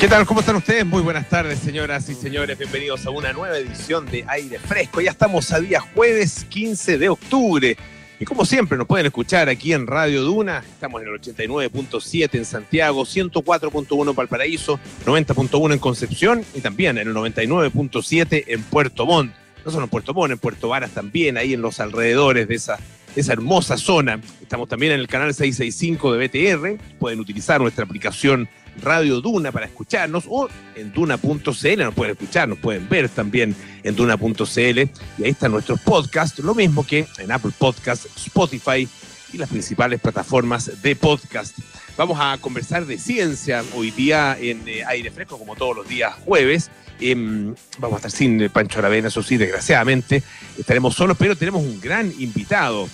¿Qué tal? ¿Cómo están ustedes? Muy buenas tardes, señoras y señores. Bienvenidos a una nueva edición de Aire Fresco. Ya estamos a día jueves 15 de octubre. Y como siempre, nos pueden escuchar aquí en Radio Duna. Estamos en el 89.7 en Santiago, 104.1 en Valparaíso, 90.1 en Concepción y también en el 99.7 en Puerto Montt. No solo en Puerto Montt, en Puerto Varas también, ahí en los alrededores de esa esa hermosa zona. Estamos también en el canal 665 de BTR. Pueden utilizar nuestra aplicación Radio Duna para escucharnos o en duna.cl nos pueden escuchar, nos pueden ver también en duna.cl y ahí están nuestros podcasts, lo mismo que en Apple Podcasts, Spotify y las principales plataformas de podcast. Vamos a conversar de ciencia hoy día en eh, aire fresco, como todos los días jueves. Em, vamos a estar sin Pancho Aravena, eso sí, desgraciadamente. Estaremos solos, pero tenemos un gran invitado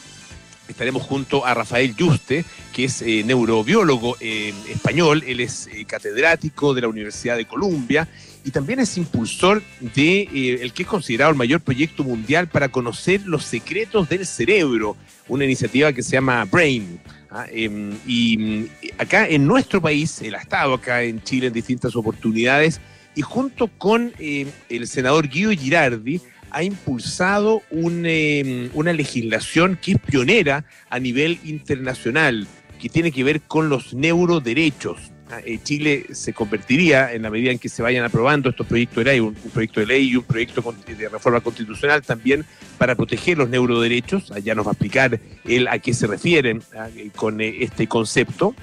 estaremos junto a Rafael Yuste, que es eh, neurobiólogo eh, español, él es eh, catedrático de la Universidad de Columbia y también es impulsor de el que es considerado el mayor proyecto mundial para conocer los secretos del cerebro, una iniciativa que se llama Brain. ¿ah? Em, y mm, acá en nuestro país, él estado acá en Chile en distintas oportunidades y junto con el senador Guido Girardi, ha impulsado em, una legislación que es pionera a nivel internacional, que tiene que ver con los neuroderechos. Ah, eh, Chile se convertiría, en la medida en que se vayan aprobando estos proyectos de ley, un, proyecto de ley y un proyecto de reforma constitucional también para proteger los neuroderechos. Allá nos va a explicar él a qué se refieren ah, eh, con eh, este concepto.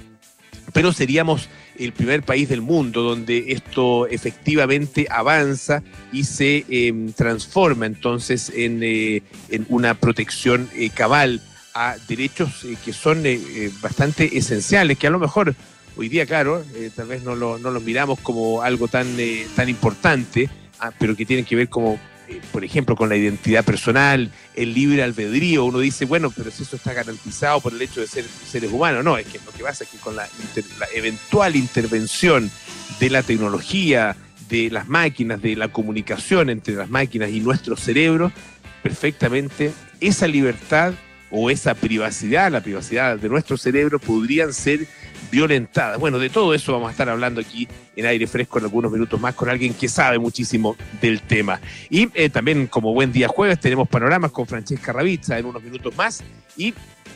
Pero seríamos el primer país del mundo donde esto efectivamente avanza y se em, transforma entonces en, eh, una protección eh, cabal a derechos eh, que son bastante esenciales, que a lo mejor hoy día, claro, tal vez no lo, no los miramos como algo tan, tan importante, ah, pero que tienen que ver como por ejemplo, con la identidad personal, el libre albedrío, uno dice, bueno, pero si eso está garantizado por el hecho de ser seres humanos, no, es que lo que pasa es que con la, eventual intervención de la tecnología, de las máquinas, de la comunicación entre las máquinas y nuestro cerebro, perfectamente esa libertad o esa privacidad, la privacidad de nuestro cerebro, podrían ser violentadas. Bueno, de todo eso vamos a estar hablando aquí en aire fresco en algunos minutos más con alguien que sabe muchísimo del tema. Y eh, también como buen día jueves tenemos panoramas con Francesca Ravizza en unos minutos más y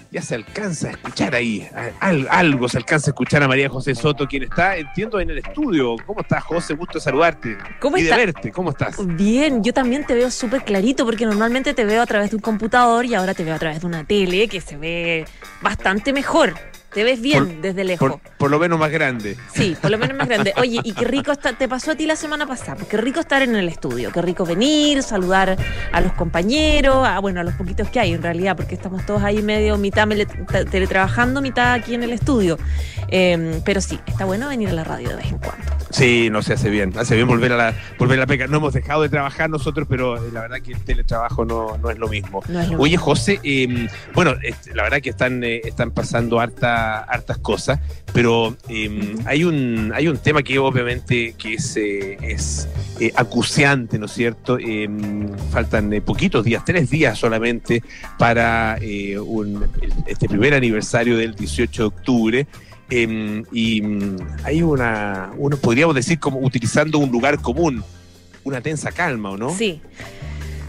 ya se alcanza a escuchar ahí, algo se alcanza a escuchar a María José Soto, quien está, entiendo, en el estudio. ¿Cómo estás, José? Gusto saludarte. ¿Cómo y de verte. ¿Cómo estás? Bien, yo también te veo súper clarito porque normalmente te veo a través de un computador y ahora te veo a través de una tele que se ve bastante mejor. Te ves bien desde lejos. Por, lo menos más grande. Sí, por lo menos más grande. Oye, y qué rico está, te pasó a ti la semana pasada, qué rico estar en el estudio, qué rico venir, saludar a los compañeros, a, bueno, a los poquitos que hay en realidad, porque estamos todos ahí medio, mitad teletrabajando, mitad aquí en el estudio. Em, pero sí, está bueno venir a la radio de vez en cuando. Sí, no se hace bien, hace bien volver a la, volver a la peca. No hemos dejado de trabajar nosotros, pero eh, la verdad que el teletrabajo no, no es lo mismo. Oye, José, em, bueno, la verdad que están, eh, están pasando harta hartas cosas, pero em, hay, un, hay un tema que obviamente que es, eh, es eh, acuciante, ¿no es cierto? Em, faltan eh, poquitos días, tres días solamente para este primer aniversario del 18 de octubre. Em, y hay una, uno podríamos decir como utilizando un lugar común, una tensa calma, ¿o no? Sí.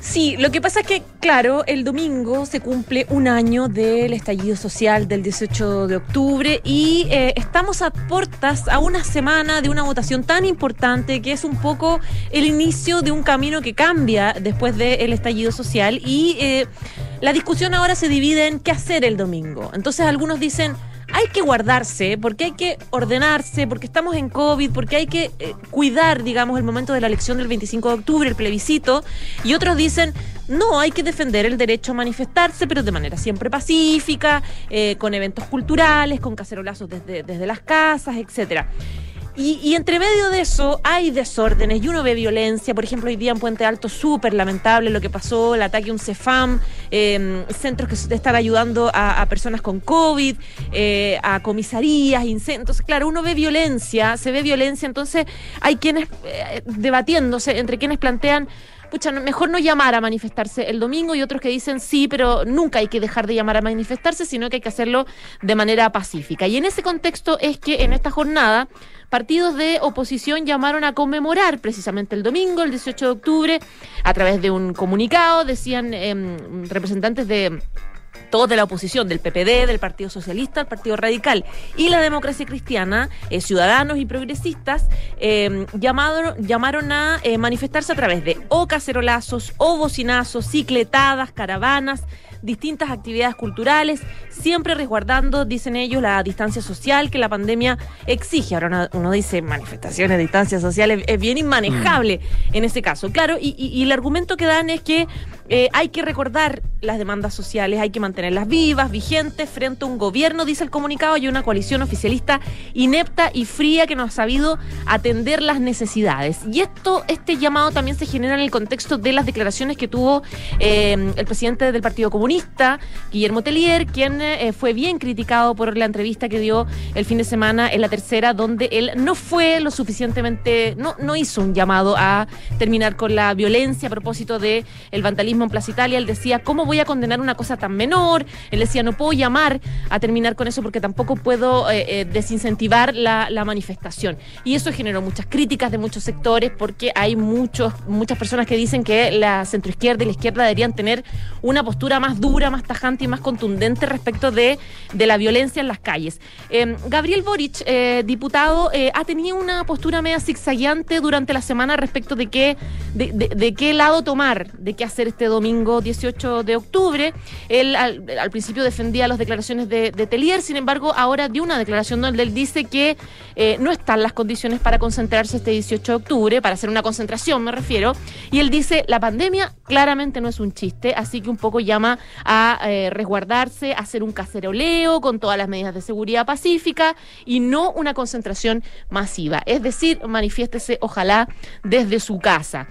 Sí, lo que pasa es que, claro, el domingo se cumple un año del estallido social del 18 de octubre y eh, estamos a puertas a una semana de una votación tan importante que es un poco el inicio de un camino que cambia después del estallido social y eh, la discusión ahora se divide en qué hacer el domingo. Entonces algunos dicen hay que guardarse, porque hay que ordenarse, porque estamos en COVID, porque hay que eh, cuidar, digamos, el momento de la elección del 25 de octubre, el plebiscito, y otros dicen, no, hay que defender el derecho a manifestarse, pero de manera siempre pacífica, eh, con eventos culturales, con cacerolazos desde, desde las casas, etcétera. Y, entre medio de eso hay desórdenes y uno ve violencia. Por ejemplo, hoy día en Puente Alto, súper lamentable lo que pasó, el ataque a un CEFAM, em, centros que están ayudando a, personas con COVID, eh, a comisarías, incendios. Entonces, claro, uno ve violencia, se ve violencia, entonces hay quienes eh, debatiéndose entre quienes plantean pucha, mejor no llamar a manifestarse el domingo y otros que dicen sí, pero nunca hay que dejar de llamar a manifestarse, sino que hay que hacerlo de manera pacífica. Y en ese contexto es que en esta jornada partidos de oposición llamaron a conmemorar precisamente el domingo, el 18 de octubre, a través de un comunicado, decían em, representantes de todos de la oposición, del PPD, del Partido Socialista, el Partido Radical y la Democracia Cristiana, eh, ciudadanos y progresistas, eh, llamaron a eh, manifestarse a través de o cacerolazos, o bocinazos, cicletadas, caravanas, distintas actividades culturales, siempre resguardando, dicen ellos, la distancia social que la pandemia exige. Ahora uno, dice manifestaciones, distancia social, es, bien inmanejable mm. en ese caso. Claro, y, el argumento que dan es que eh, hay que recordar las demandas sociales, hay que mantenerlas vivas, vigentes, frente a un gobierno, dice el comunicado, y una coalición oficialista inepta y fría que no ha sabido atender las necesidades. Y esto, este llamado también se genera en el contexto de las declaraciones que tuvo eh, el presidente del Partido Comunista, Guillermo Tellier, quien eh, fue bien criticado por la entrevista que dio el fin de semana en la tercera, donde él no fue lo suficientemente, no, no hizo un llamado a terminar con la violencia a propósito del el vandalismo en Plaza Italia. Él decía, ¿cómo voy a condenar una cosa tan menor? Él decía, no puedo llamar a terminar con eso porque tampoco puedo eh, eh, desincentivar la, manifestación. Y eso generó muchas críticas de muchos sectores porque hay muchos, muchas personas que dicen que la centroizquierda y la izquierda deberían tener una postura más dura, más tajante y más contundente respecto de, de la violencia en las calles. Em, Gabriel Boric, eh, diputado, eh, ha tenido una postura media zigzagueante durante la semana respecto de qué, de, qué lado tomar, de qué hacer este domingo 18 de octubre. Él al, principio defendía las declaraciones de, de, Telier, sin embargo, ahora dio una declaración donde él dice que eh, no están las condiciones para concentrarse este 18 de octubre, para hacer una concentración, me refiero. Y él dice, la pandemia claramente no es un chiste, así que un poco llama a resguardarse, a hacer un caceroleo con todas las medidas de seguridad pacífica y no una concentración masiva. Es decir, manifiéstese ojalá desde su casa.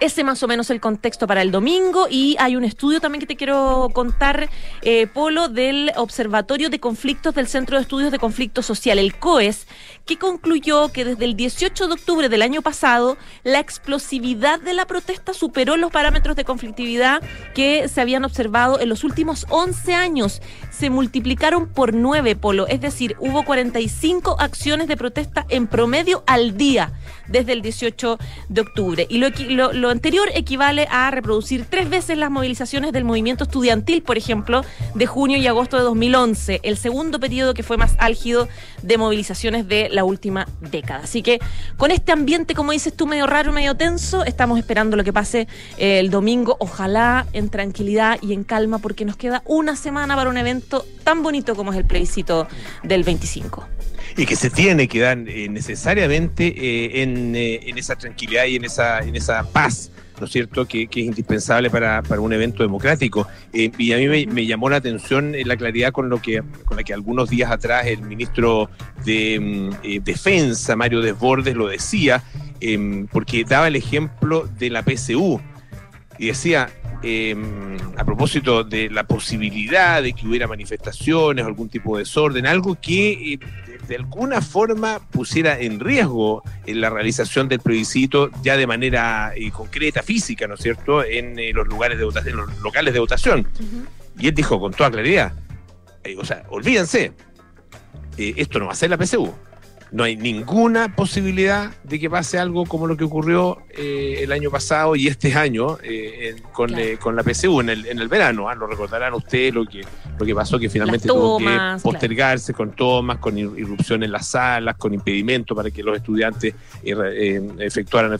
Ese más o menos el contexto para el domingo y hay un estudio también que te quiero contar, eh, Polo, del Observatorio de Conflictos del Centro de Estudios de Conflicto Social, el COES, que concluyó que desde el 18 de octubre del año pasado la explosividad de la protesta superó los parámetros de conflictividad que se habían observado en los últimos 11 años. Se multiplicaron por 9, Polo, es decir, hubo 45 acciones de protesta en promedio al día desde el 18 de octubre. Y lo, lo, anterior equivale a reproducir tres veces las movilizaciones del movimiento estudiantil, por ejemplo, de junio y agosto de 2011, el segundo periodo que fue más álgido de movilizaciones de la última década. Así que con este ambiente, como dices tú, medio raro, medio tenso, estamos esperando lo que pase eh, el domingo, ojalá en tranquilidad y en calma, porque nos queda una semana para un evento tan bonito como es el plebiscito del 25 y que se tiene que dar eh, necesariamente eh, en, eh, en, esa tranquilidad y en esa, en esa paz. ¿no es cierto?, que, es indispensable para, para, un evento democrático. y a mí me, llamó la atención la claridad con, lo que, con la que algunos días atrás el ministro de mm, Defensa, Mario Desbordes, lo decía, em, porque daba el ejemplo de la PSU. Y decía, em, a propósito de la posibilidad de que hubiera manifestaciones, algún tipo de desorden, algo que de alguna forma pusiera en riesgo en eh, la realización del plebiscito ya de manera eh, concreta, física, ¿no es cierto?, en eh, los lugares de votación, en los locales de votación. Y él dijo con toda claridad, o sea, olvídense, esto no va a ser la PSU no hay ninguna posibilidad de que pase algo como lo que ocurrió eh, el año pasado y este año eh, con, eh, con, la PSU en el, en el verano. ¿ah? Lo recordarán ustedes lo que, lo que pasó, que finalmente tuvo que postergarse con tomas, con irrupción en las salas, con impedimento para que los estudiantes efectuaran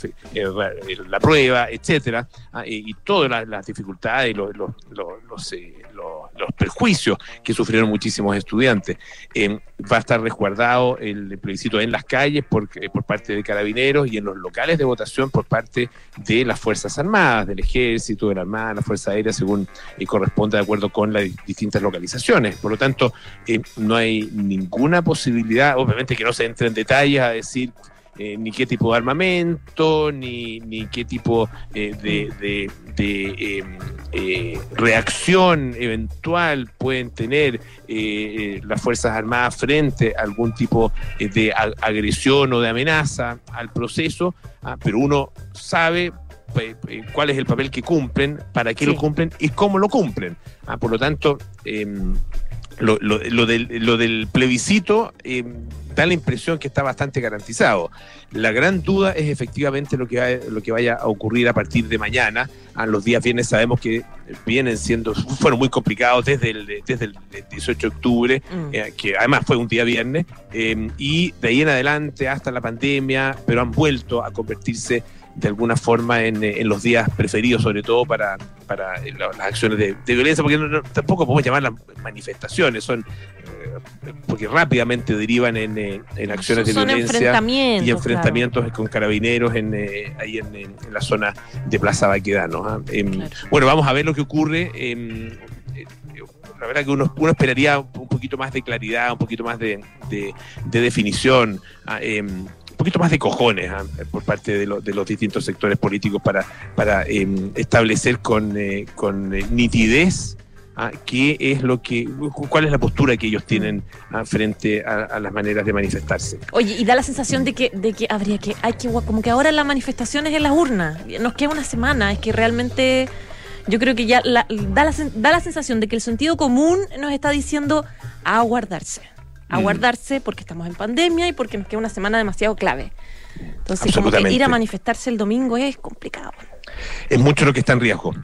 la prueba, etcétera, ¿ah? y, todas las, dificultades y los, los, los los perjuicios que sufrieron muchísimos estudiantes. Eh, va a estar resguardado el plebiscito en las calles por, eh, por parte de carabineros y en los locales de votación por parte de las Fuerzas Armadas, del Ejército, de la Armada, la Fuerza Aérea, según eh, corresponde de acuerdo con las distintas localizaciones. Por lo tanto, no hay ninguna posibilidad, obviamente que no se entre en detalles a decir eh, ni qué tipo de armamento, ni, ni qué tipo eh, de, em, eh, reacción eventual pueden tener las Fuerzas Armadas frente a algún tipo de agresión o de amenaza al proceso, ah, pero uno sabe cuál es el papel que cumplen, para qué lo cumplen y cómo lo cumplen. Ah, por lo tanto, em, lo, lo, del, lo, del, plebiscito eh, da la impresión que está bastante garantizado. La gran duda es efectivamente lo que, lo que vaya a ocurrir a partir de mañana. A los días viernes sabemos que vienen siendo, fueron muy complicados desde el, desde el 18 de octubre, mm. eh, que además fue un día viernes, eh, y de ahí en adelante hasta la pandemia, pero han vuelto a convertirse de alguna forma en, en, los días preferidos, sobre todo para, para las acciones de, violencia, porque tampoco podemos llamar las manifestaciones, son eh, porque rápidamente derivan en, en acciones de violencia y enfrentamientos con carabineros en, eh, ahí en, la zona de Plaza Baquedano. ¿ah? Em, bueno, vamos a ver lo que ocurre. Em, eh, la verdad que uno, uno, esperaría un poquito más de claridad, un poquito más de, de, de definición. Ah, em, poquito más de cojones ¿ah? por parte de, de, los distintos sectores políticos para, para establecer con, eh, con eh, nitidez. Qué es lo que, cuál es la postura que ellos tienen ¿ah? frente a, las maneras de manifestarse. Oye, y da la sensación de que, de que habría que, hay que, como que ahora la manifestación es en las urnas, nos queda una semana, es que realmente yo creo que ya da, la, da la sensación de que el sentido común nos está diciendo a guardarse a mm. guardarse porque estamos en pandemia y porque nos queda una semana demasiado clave. Entonces, como que ir a manifestarse el domingo es complicado. Es mucho lo que está en riesgo.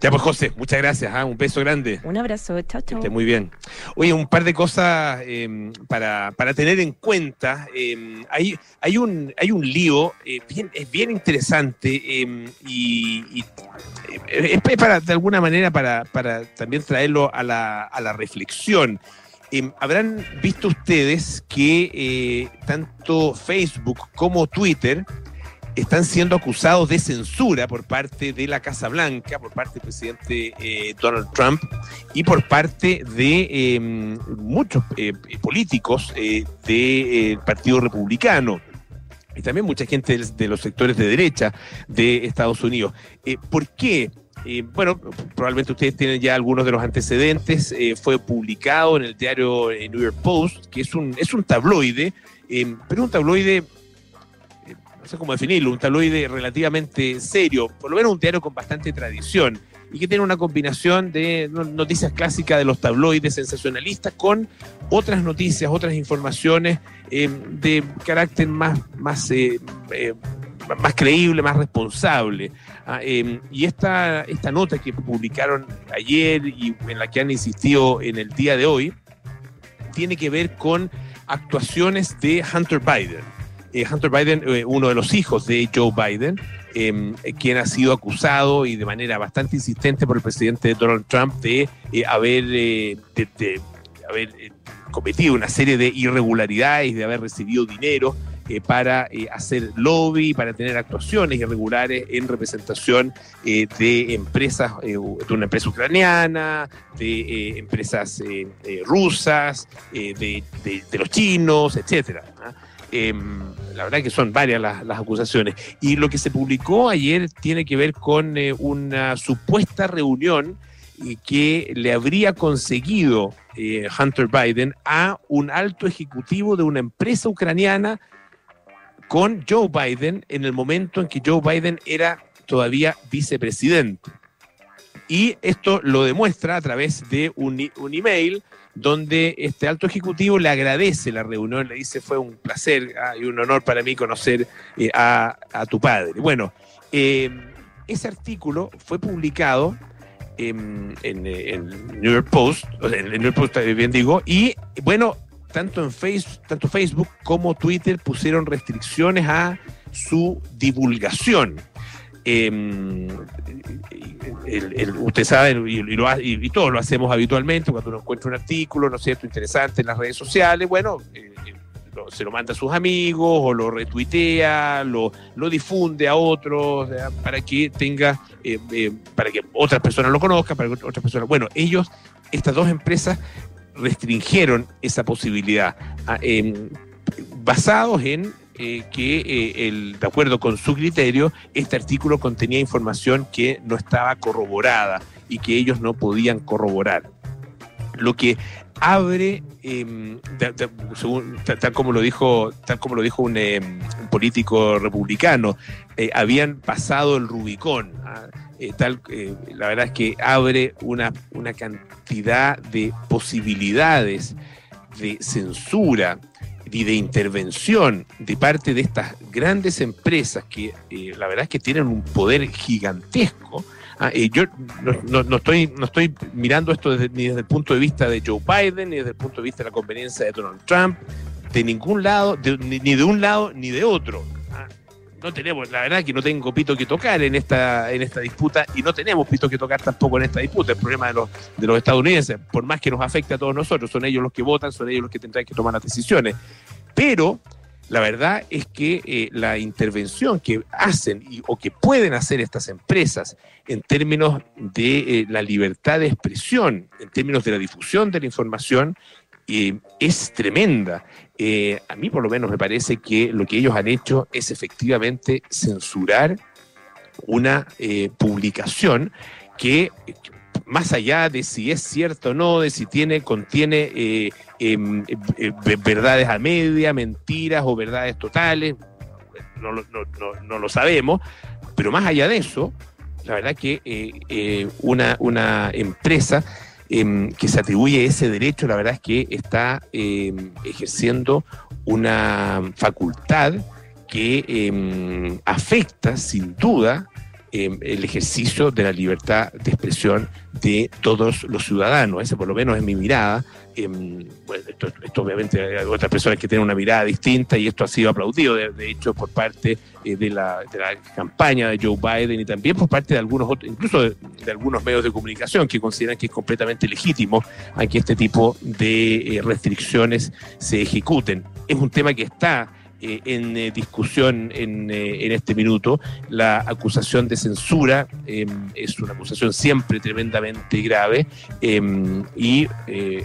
Ya pues José, muchas gracias, ¿ah? un beso grande. Un abrazo, chao, chao. esté muy bien. Oye, un par de cosas em, para, para, tener en cuenta. Em, hay, hay, un, hay un lío, eh, bien, es bien interesante em, y, eh, es para, de alguna manera, para, para también traerlo a la, a la reflexión. Habrán visto ustedes que eh, tanto Facebook como Twitter están siendo acusados de censura por parte de la Casa Blanca, por parte del presidente eh, Donald Trump y por parte de em, muchos eh, políticos del Partido Republicano y también mucha gente de los sectores de derecha de Estados Unidos. ¿Por qué? bueno, probablemente ustedes tienen ya algunos de los antecedentes. Eh, fue publicado en el diario eh, New York Post, que es un, es un tabloide, eh, pero un tabloide, no sé cómo definirlo, un tabloide relativamente serio, por lo menos un diario con bastante tradición y que tiene una combinación de noticias clásicas de los tabloides sensacionalistas con otras noticias, otras informaciones de carácter más, más más creíble, más responsable. Ah, em, y esta, esta nota que publicaron ayer y en la que han insistido en el día de hoy, tiene que ver con actuaciones de Hunter Biden. Eh, Hunter Biden, eh, uno de los hijos de Joe Biden, em, quien ha sido acusado y de manera bastante insistente por el presidente Donald Trump de eh, haber, cometido una serie de irregularidades, de haber recibido dinero para hacer lobby, para tener actuaciones irregulares en representación de empresas, de una empresa ucraniana, de empresas rusas, de, los chinos, etcétera. Em, la verdad que son varias las, acusaciones. Y lo que se publicó ayer tiene que ver con una supuesta reunión que le habría conseguido Hunter Biden a un alto ejecutivo de una empresa ucraniana con Joe Biden en el momento en que Joe Biden era todavía vicepresidente. Y esto lo demuestra a través de un email donde este alto ejecutivo le agradece la reunión, le dice fue un placer ah, y un honor para mí conocer eh, a, tu padre. Bueno, eh, ese artículo fue publicado en, en, New York Post, en, New York Post bien digo, y bueno, tanto en Facebook, tanto Facebook como Twitter pusieron restricciones a su divulgación. Em, usted sabe, y, todos lo hacemos habitualmente, cuando uno encuentra un artículo, ¿no cierto?, interesante en las redes sociales, bueno, eh, eh, se lo manda a sus amigos o lo retuitea, lo, lo difunde a otros para que tenga, eh, para que otras personas lo conozcan, para que otras personas, bueno, ellos, estas dos empresas restringieron esa posibilidad, ah, basados en eh, que, eh, el, de acuerdo con su criterio, este artículo contenía información que no estaba corroborada y que ellos no podían corroborar. Lo que abre, em, tal, como lo dijo, tal como lo dijo un, em, político republicano, eh, habían pasado el Rubicón. ¿ah? Tal, la verdad es que abre una, una cantidad de posibilidades de censura y de intervención de parte de estas grandes empresas que la verdad es que tienen un poder gigantesco Ah, yo no, estoy, no estoy mirando esto ni desde el punto de vista de Joe Biden, ni desde el punto de vista de la conveniencia de Donald Trump, de ningún lado, ni, de un lado ni de otro. No tenemos, la verdad que no tengo pito que tocar en esta, en esta disputa y no tenemos pito que tocar tampoco en esta disputa. El problema de los, de los estadounidenses, por más que nos afecte a todos nosotros, son ellos los que votan, son ellos los que tendrán que tomar las decisiones. Pero la verdad es que eh, la intervención que hacen o que pueden hacer estas empresas en términos de eh, la libertad de expresión, en términos de la difusión de la información, eh, es tremenda. a mí por lo menos me parece que lo que ellos han hecho es efectivamente censurar una publicación que más allá de si es cierto o no, de si tiene, contiene eh, em, eh, verdades a media, mentiras o verdades totales, no, lo sabemos, pero más allá de eso, la verdad que eh, una empresa em, que se atribuye ese derecho, la verdad es que está em, ejerciendo una facultad que afecta sin duda Em, el ejercicio de la libertad de expresión de todos los ciudadanos. Esa por lo menos es mi mirada. Em, esto, obviamente hay otras personas que tienen una mirada distinta y esto ha sido aplaudido, de, hecho, por parte eh, de, la, campaña de Joe Biden y también por parte de algunos otros, incluso de, algunos medios de comunicación que consideran que es completamente legítimo a que este tipo de eh, restricciones se ejecuten. Es un tema que está eh, en eh, discusión en, eh, en, este minuto. La acusación de censura em, es una acusación siempre tremendamente grave em, y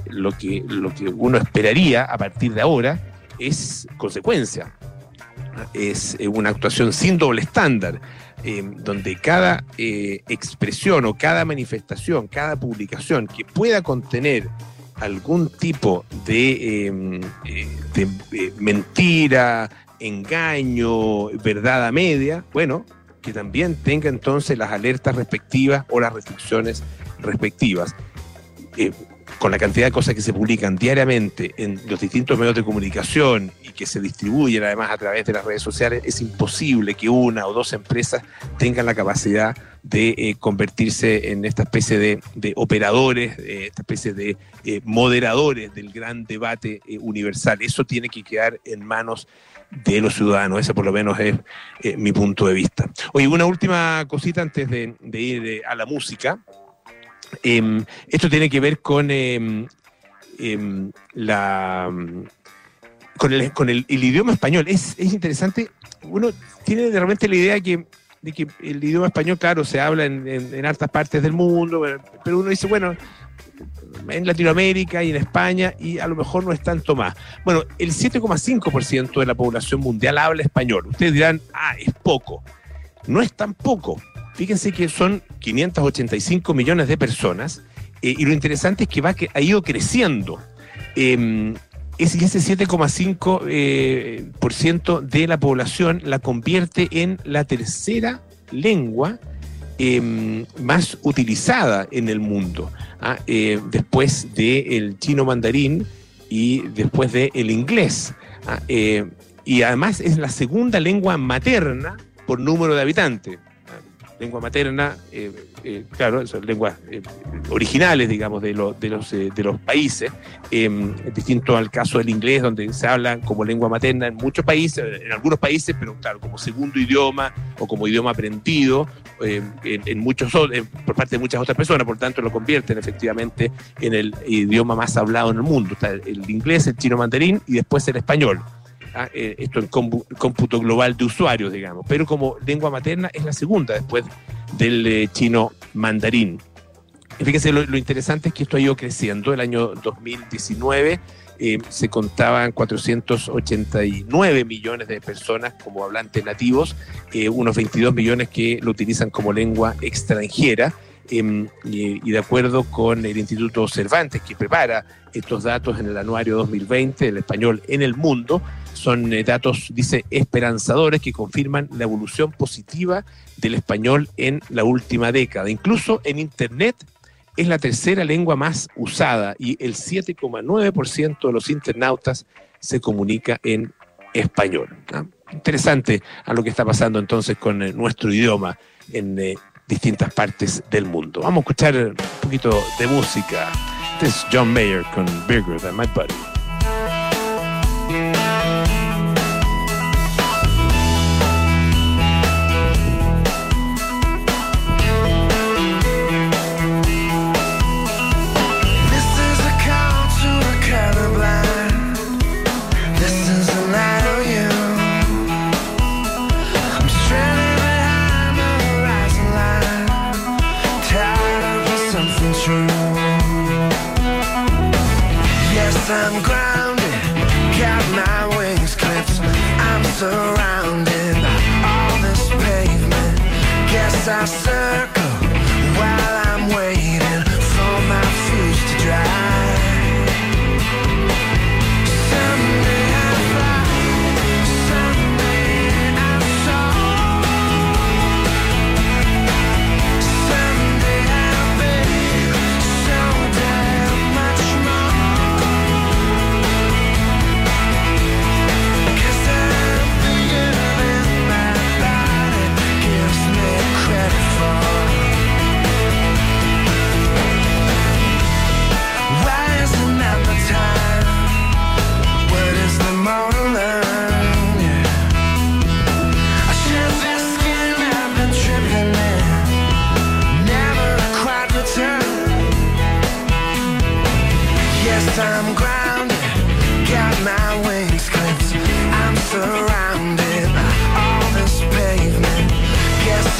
lo, que, lo que uno esperaría a partir de ahora es consecuencia. Es una actuación sin doble estándar. Em, donde cada expresión o cada manifestación, cada publicación que pueda contener algún tipo de, em, eh, eh, mentira, engaño, verdad a media, bueno, que también tenga entonces las alertas respectivas o las restricciones respectivas. Eh, con la cantidad de cosas que se publican diariamente en los distintos medios de comunicación y que se distribuyen además a través de las redes sociales, es imposible que una o dos empresas tengan la capacidad de eh, convertirse en esta especie de, operadores, eh, esta especie de eh, moderadores del gran debate universal. Eso tiene que quedar en manos de los ciudadanos. Ese por lo menos es mi punto de vista. Oye, una última cosita antes de, ir a la música. Em, esto tiene que ver con em, la con el, con el, idioma español. Es, es interesante. Uno tiene de repente la idea que de que el idioma español, claro, se habla en, en, altas partes del mundo, pero uno dice, bueno, en Latinoamérica y en España y a lo mejor no es tanto más. Bueno, el 7,5% de la población mundial habla español. Ustedes dirán, ah, es poco. No es tan poco. Fíjense que son 585 millones de personas eh, y lo interesante es que va, que ha ido creciendo. Eh, ese 7,5% eh, por de la población la convierte en la tercera lengua em, más utilizada en el mundo, ¿ah? eh, después del chino mandarín y después del inglés. ¿ah? Eh, y además es la segunda lengua materna por número de habitantes lengua materna, eh, eh, claro, son lenguas eh, originales, digamos, de, de, los, de los países, em, distinto al caso del inglés, donde se habla como lengua materna en muchos países, en algunos países, pero claro, como segundo idioma o como idioma aprendido em, en, muchos por parte de muchas otras personas, por tanto lo convierten efectivamente en el idioma más hablado en el mundo. Está el inglés, el chino mandarín y después el español. Eh, esto en cómputo global de usuarios, digamos, pero como lengua materna es la segunda después del eh, chino mandarín. fíjense, lo, interesante es que esto ha ido creciendo. El año 2019 eh, se contaban 489 millones de personas como hablantes nativos, unos 22 millones que lo utilizan como lengua extranjera em, y, de acuerdo con el Instituto Cervantes, que prepara estos datos en el anuario 2020 del español en el mundo, son eh, datos, dice, esperanzadores que confirman la evolución positiva del español en la última década. Incluso en Internet es la tercera lengua más usada y el 7,9% de los internautas se comunica en español. Interesante a lo que está pasando entonces con eh, nuestro idioma en eh, distintas partes del mundo. Vamos a escuchar un poquito de música. Este es John Mayer con Bigger Than My Buddy. I'm grounded, got my wings clipped. I'm surrounded by all this pavement. Guess I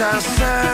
I said.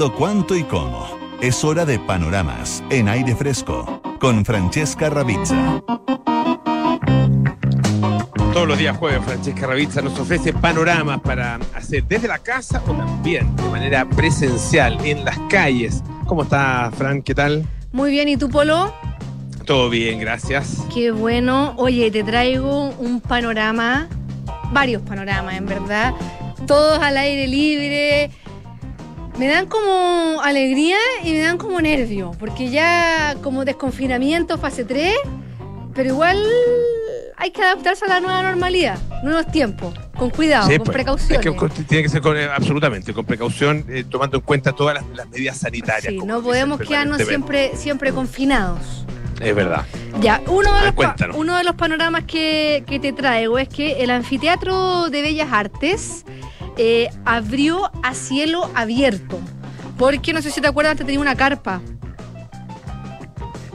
Cuándo, cuánto y cómo. Es hora de panoramas en aire fresco con Francesca Ravizza. Todos los días jueves, Francesca Ravizza nos ofrece panoramas para hacer desde la casa o también de manera presencial en las calles. ¿Cómo está, Fran? ¿Qué tal? Muy bien, ¿y tú, Polo? Todo bien, gracias. Qué bueno. Oye, te traigo un panorama, varios panoramas, en verdad. Todos al aire libre. Me dan como alegría y me dan como nervio, porque ya como desconfinamiento fase 3, pero igual hay que adaptarse a la nueva normalidad, nuevos tiempos, con cuidado, Sí, con pues, precauciones. es que tiene que ser con, absolutamente con precaución, eh, tomando en cuenta todas las, las medidas sanitarias. Sí, no podemos quedarnos siempre, siempre confinados. Es verdad. Ya, uno de, los, uno de los panoramas que, que te traigo es que el Anfiteatro de Bellas Artes eh, abrió a cielo abierto. Porque no sé si te acuerdas, antes tenía una carpa.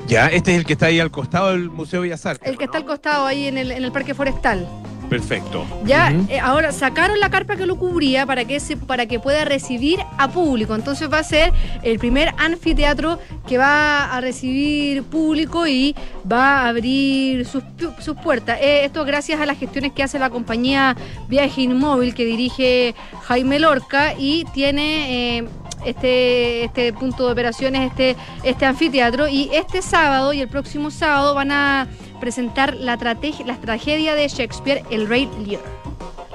Ya, este es el que está ahí al costado del Museo Bellas Artes. El que ¿no? está al costado ahí en el, en el Parque Forestal. Perfecto. Ya, eh, ahora sacaron la carpa que lo cubría para que, se, para que pueda recibir a público. Entonces va a ser el primer anfiteatro que va a recibir público y va a abrir sus, sus puertas. Eh, esto gracias a las gestiones que hace la compañía Viaje Inmóvil que dirige Jaime Lorca y tiene... eh, este, este punto de operaciones, este, este anfiteatro. Y este sábado y el próximo sábado van a presentar la, la tragedia de Shakespeare, El Rey Lear.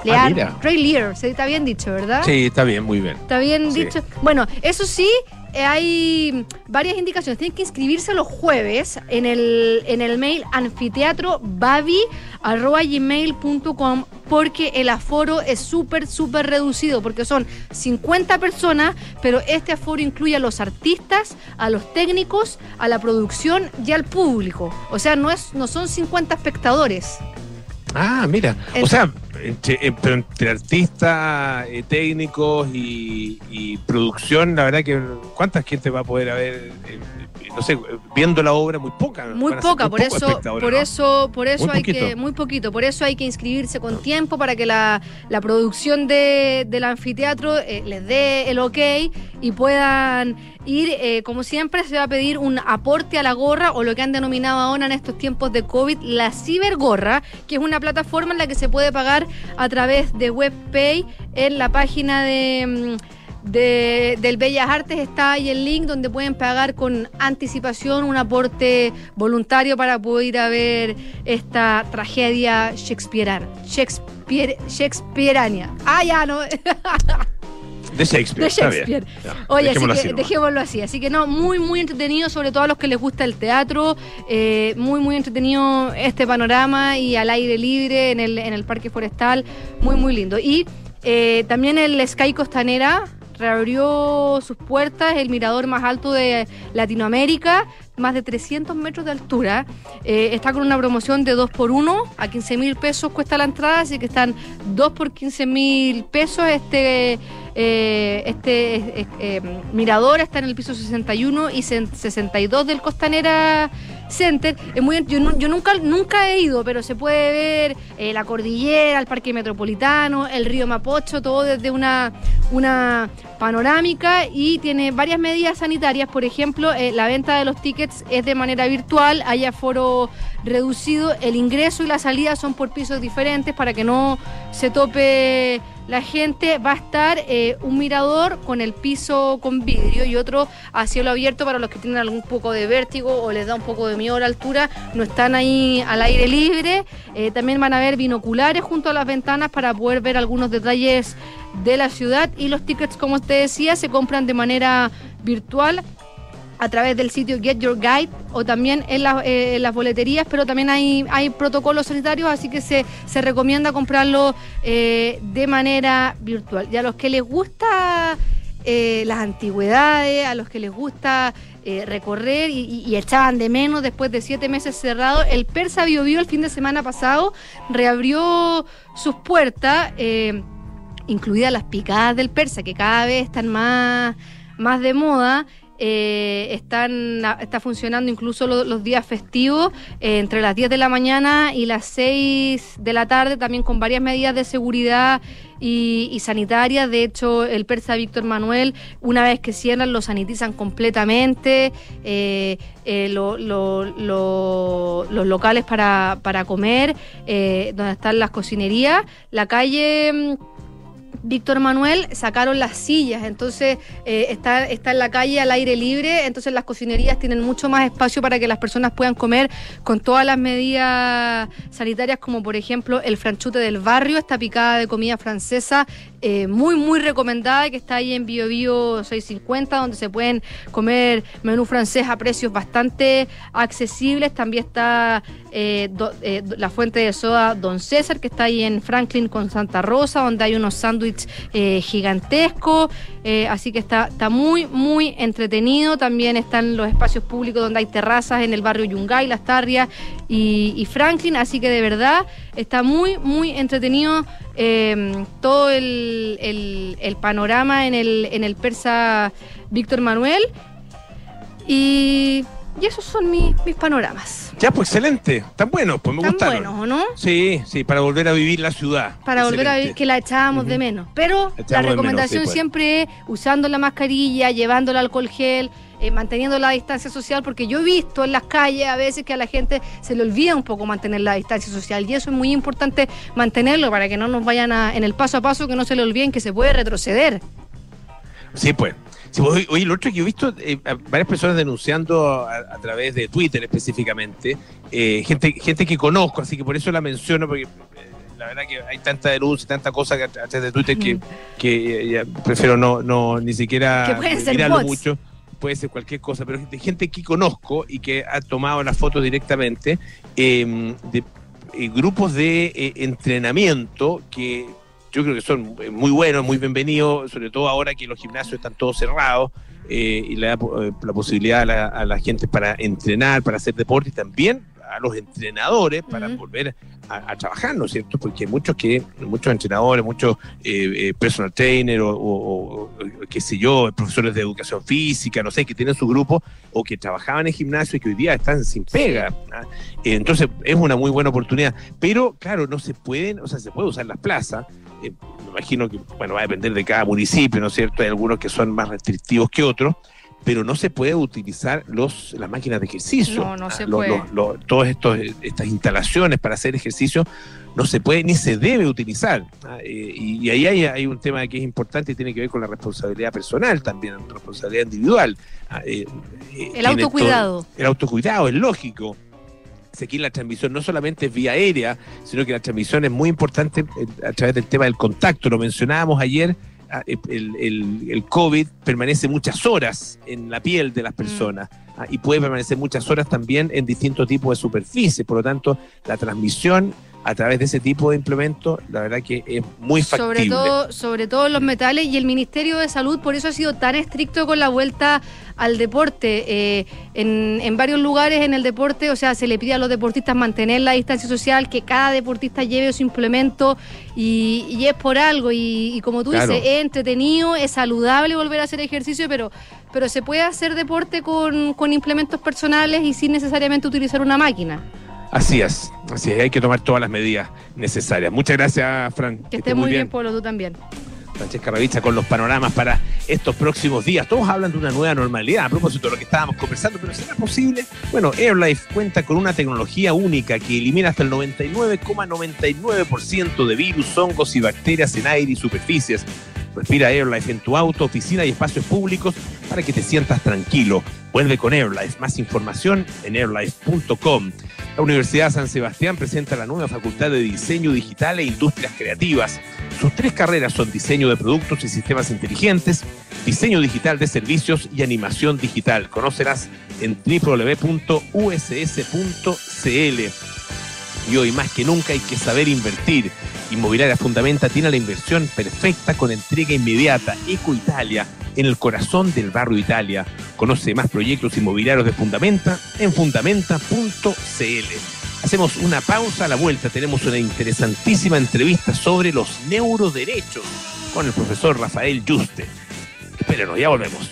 Lear, Ah. Rey Lear, se está bien dicho, ¿verdad? Sí, está bien, muy bien. Está bien Sí. dicho. Bueno, eso sí, hay varias indicaciones. Tienen que inscribirse los jueves en el, en el mail anfiteatrobabi.gmail.com porque el aforo es súper, súper reducido, porque son 50 personas, pero este aforo incluye a los artistas, a los técnicos, a la producción y al público. O sea, no, es, no son 50 espectadores. Ah, mira. O sea, entre, entre artistas, eh, técnicos y, y producción, la verdad que ¿cuánta gente va a poder haber, eh, eh, no sé, viendo la obra? Muy poca. Muy poca, por eso, por eso, por eso hay que, muy poquito, por eso hay que inscribirse con tiempo para que la, la producción de, del anfiteatro eh, les dé el ok y puedan ir, eh, como siempre, se va a pedir un aporte a la gorra o lo que han denominado ahora en estos tiempos de COVID, la cibergorra, que es una plataforma en la que se puede pagar a través de WebPay en la página de... mm, de- del Bellas Artes está ahí el link donde pueden pagar con anticipación un aporte voluntario para poder ir ver esta tragedia shakespeariana. Shakespeare. Ah, ya, no. De Shakespeare. De está bien. Shakespeare. Oye, así dejémoslo que así dejémoslo así. Así que no, muy, muy entretenido, sobre todo a los que les gusta el teatro. eh, muy, muy entretenido este panorama y al aire libre en el, en el Parque Forestal. Muy, muy lindo. Y eh, también el Sky Costanera reabrió sus puertas, el mirador más alto de Latinoamérica, más de 300 metros de altura. Eh, está con una promoción de 2 por 1 a 15 mil pesos cuesta la entrada, así que están 2 por 15 mil pesos. Este, eh, este eh, mirador está en el piso 61 y se- 62 del Costanera Center. Es muy, yo nunca, nunca he ido, pero se puede ver eh, la cordillera, el parque metropolitano, el río Mapocho, todo desde una, una panorámica y tiene varias medidas sanitarias. Por ejemplo, eh, la venta de los tickets es de manera virtual, hay aforo reducido, el ingreso y la salida son por pisos diferentes para que no se tope la gente. Va a estar eh, un mirador con el piso con vidrio y otro a cielo abierto para los que tienen algún poco de vértigo o les da un poco de miedo a la altura. No están ahí al aire libre. Eh, también van a haber binoculares junto a las ventanas para poder ver algunos detalles de la ciudad y los tickets, como usted decía, se compran de manera virtual a través del sitio Get Your Guide o también eh, en las boleterías, pero también hay, hay protocolos sanitarios, así que se, se recomienda comprarlo eh, de manera virtual. Y a los que les gusta eh, las antigüedades, a los que les gusta recorrer y, y- echaban de menos después de siete meses cerrado, el Persa Bio Bio el fin de semana pasado reabrió sus puertas. incluidas las picadas del persa, que cada vez están más, más de moda. Eh, están, está funcionando incluso lo- los días festivos eh, entre las 10 de la mañana y las 6 de la tarde, también con varias medidas de seguridad y, y sanitarias. De hecho, el persa Víctor Manuel, una vez que cierran, lo sanitizan completamente. eh, lo- lo- lo- los locales para, para comer, donde están las cocinerías, la calle... Víctor Manuel sacaron las sillas, entonces eh, está, está en la calle al aire libre, entonces las cocinerías tienen mucho más espacio para que las personas puedan comer con todas las medidas sanitarias, como por ejemplo el franchute del barrio, esta picada de comida francesa, eh, muy, muy recomendada, que está ahí en Bio Bio 650, donde se pueden comer menú francés a precios bastante accesibles. También está eh, eh, la fuente de soda Don César, que está ahí en Franklin con Santa Rosa, donde hay unos sándwiches gigantescos. Así que está, está muy, muy entretenido. También están los espacios públicos donde hay terrazas en el barrio Yungay, Las Tarrias y Franklin. Así que de verdad está muy, muy entretenido eh, todo el, el- el panorama en el, en el persa Víctor Manuel. Y, y esos son mis, mis panoramas. Ya, pues excelente. Tan buenos, pues me Tan gustaron. buenos, ¿o no? Sí, sí, para volver a vivir la ciudad. Para volver a Excelente. que la echábamos de menos. Pero la menos, recomendación sí, pues. siempre es usando la mascarilla, llevando el alcohol gel, eh, manteniendo la distancia social, porque yo he visto en las calles a veces que a la gente se le olvida un poco mantener la distancia social y eso es muy importante mantenerlo para que no nos vayan a, en el paso a paso, que no se le olviden que se puede retroceder. Sí, pues. Sí, pues, oye, lo otro que yo he visto, eh, varias personas denunciando a, a través de Twitter específicamente, eh, gente, gente que conozco, así que por eso la menciono, porque eh, la verdad que hay tanta denuncia, tanta cosa que a través de Twitter que, que eh, ya prefiero no, no ni siquiera mirarlo mucho. Puede ser cualquier cosa, pero gente, gente que conozco y que ha tomado las fotos directamente eh, de grupos de eh, entrenamiento que yo creo que son eh, muy buenos, muy bienvenidos, sobre todo ahora que los gimnasios están todos cerrados eh, y le da la posibilidad a la, a la gente para entrenar, para hacer deporte también a los entrenadores para volver a, a trabajar, ¿no es cierto? Porque hay muchos que, muchos entrenadores, muchos eh, eh, personal trainer o, o- o- o qué sé yo, profesores de educación física, no sé, que tienen su grupo o que trabajaban en gimnasio y que hoy día están sin pega. ¿ah? Eh, Entonces es una muy buena oportunidad. Pero claro, no se pueden, o sea, se puede usar las plazas. Eh, me imagino que, bueno, va a depender de cada municipio, ¿no es cierto? Hay algunos que son más restrictivos que otros, pero no se puede utilizar los, las máquinas de ejercicio. No, no se Lo- puede. lo- lo- todas estos, eh, estas instalaciones para hacer ejercicio no se puede ni se debe utilizar. ¿ah? Eh, y, y ahí hay, hay un tema que es importante y tiene que ver con la responsabilidad personal también, responsabilidad individual. Ah, eh, eh, El autocuidado. el autocuidado es lógico. Si Aquí la transmisión no solamente es vía aérea, sino que la transmisión es muy importante a través del tema del contacto. Lo mencionábamos ayer, ah, el, el- el COVID permanece muchas horas en la piel de las personas ah, y puede permanecer muchas horas también en distintos tipos de superficies. Por lo tanto, la transmisión a través de ese tipo de implementos, la verdad que es muy factible. Sobre todo, sobre todo los metales y el Ministerio de Salud por eso ha sido tan estricto con la vuelta al deporte. Eh, en, en varios lugares en el deporte, o sea, se le pide a los deportistas mantener la distancia social, que cada deportista lleve su implemento y, y es por algo. Y, y como tú Claro. dices, es entretenido, es saludable volver a hacer ejercicio, pero, pero se puede hacer deporte con, con implementos personales y sin necesariamente utilizar una máquina. Así es, así es, hay que tomar todas las medidas necesarias. Muchas gracias, Fran. Que esté muy bien, Pablo, tú también. Francesca Ravizza con los panoramas para estos próximos días. Todos hablan de una nueva normalidad a propósito de lo que estábamos conversando, pero ¿será posible? Bueno, AirLife cuenta con una tecnología única que elimina hasta el 99,99% de virus, hongos y bacterias en aire y superficies. Respira AirLife en tu auto, oficina y espacios públicos para que te sientas tranquilo. Vuelve con AirLife. Más información en airlife.com. La Universidad San Sebastián presenta la nueva Facultad de Diseño Digital e Industrias Creativas. Sus tres carreras son diseño de productos y sistemas inteligentes, diseño digital de servicios y animación digital. Conócelas en www.uss.cl. Y hoy más que nunca hay que saber invertir. Inmobiliaria Fundamenta tiene la inversión perfecta con entrega inmediata. Eco Italia, en el corazón del barrio Italia. Conoce más proyectos inmobiliarios de Fundamenta en fundamenta.cl. Hacemos una pausa a la vuelta. Tenemos una interesantísima entrevista sobre los neuroderechos con el profesor Rafael Yuste. Espérenos, ya volvemos.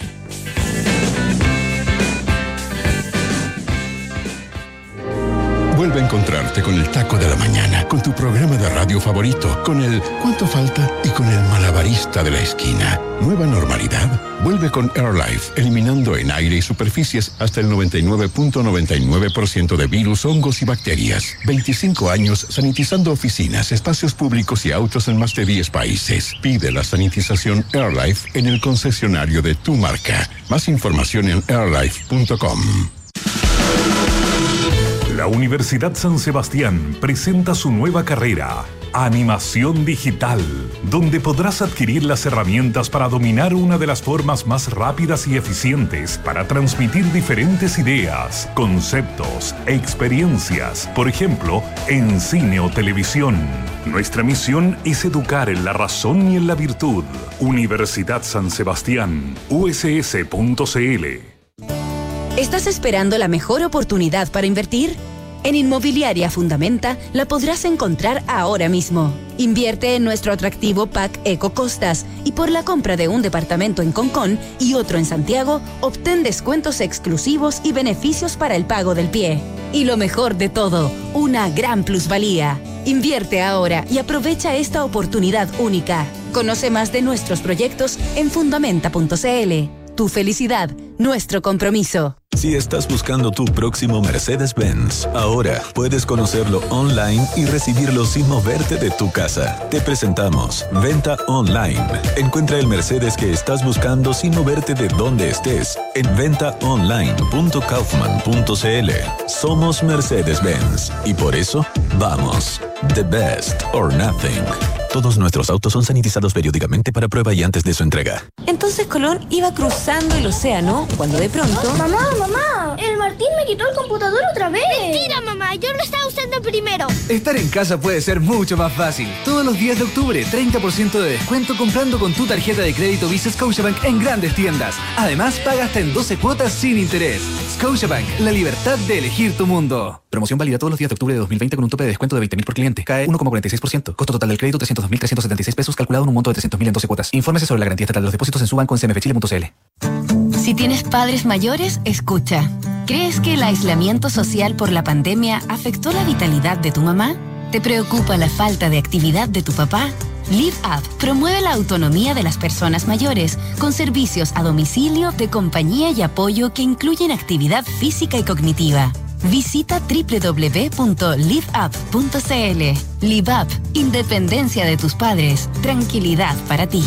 Vuelve a encontrarte con el taco de la mañana, con tu programa de radio favorito, con el ¿Cuánto falta? y con el malabarista de la esquina. Nueva normalidad. Vuelve con AirLife, eliminando en aire y superficies hasta el 99.99% de virus, hongos y bacterias. 25 años sanitizando oficinas, espacios públicos y autos en más de 10 países. Pide la sanitización AirLife en el concesionario de tu marca. Más información en airlife.com. La Universidad San Sebastián presenta su nueva carrera, Animación Digital, donde podrás adquirir las herramientas para dominar una de las formas más rápidas y eficientes para transmitir diferentes ideas, conceptos, experiencias, por ejemplo, en cine o televisión. Nuestra misión es educar en la razón y en la virtud. Universidad San Sebastián, uss.cl. ¿Estás esperando la mejor oportunidad para invertir? En Inmobiliaria Fundamenta la podrás encontrar ahora mismo. Invierte en nuestro atractivo pack Eco Costas y por la compra de un departamento en Concón y otro en Santiago, obtén descuentos exclusivos y beneficios para el pago del pie. Y lo mejor de todo, una gran plusvalía. Invierte ahora y aprovecha esta oportunidad única. Conoce más de nuestros proyectos en fundamenta.cl. Tu felicidad, nuestro compromiso. Si estás buscando tu próximo Mercedes-Benz, ahora puedes conocerlo online y recibirlo sin moverte de tu casa. Te presentamos Venta Online. Encuentra el Mercedes que estás buscando sin moverte de donde estés en ventaonline.kaufman.cl. Somos Mercedes-Benz y por eso vamos. The best or nothing. Todos nuestros autos son sanitizados periódicamente para prueba y antes de su entrega. Entonces Colón iba cruzando el océano cuando de pronto... Mamá, mamá, Martín me quitó el computador otra vez. Mentira, mamá, yo lo estaba usando primero. Estar en casa puede ser mucho más fácil. Todos los días de octubre, 30% de descuento comprando con tu tarjeta de crédito Visa Scotiabank en grandes tiendas. Además, paga hasta en 12 cuotas sin interés. Scotiabank, la libertad de elegir tu mundo. Promoción válida todos los días de octubre de 2020 con un tope de descuento de 20.000 por cliente. Cae 1,46%. Costo total del crédito 302.376 pesos calculado en un monto de 300.000 en 12 cuotas. Infórmese sobre la garantía estatal de los depósitos en su banco en cmfchile.cl. Si tienes padres mayores, escucha. ¿Crees que el aislamiento social por la pandemia afectó la vitalidad de tu mamá? ¿Te preocupa la falta de actividad de tu papá? Live Up promueve la autonomía de las personas mayores con servicios a domicilio de compañía y apoyo que incluyen actividad física y cognitiva. Visita www.liveup.cl. Live Up, independencia de tus padres, tranquilidad para ti.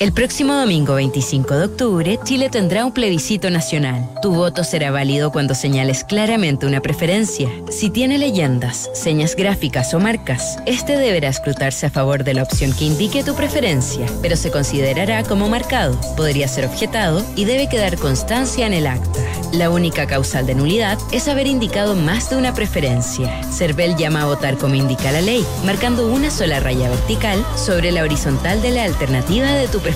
El próximo domingo 25 de octubre, Chile tendrá un plebiscito nacional. Tu voto será válido cuando señales claramente una preferencia. Si tiene leyendas, señas gráficas o marcas, este deberá escrutarse a favor de la opción que indique tu preferencia, pero se considerará como marcado, podría ser objetado y debe quedar constancia en el acta. La única causal de nulidad es haber indicado más de una preferencia. CERVEL llama a votar como indica la ley, marcando una sola raya vertical sobre la horizontal de la alternativa de tu preferencia.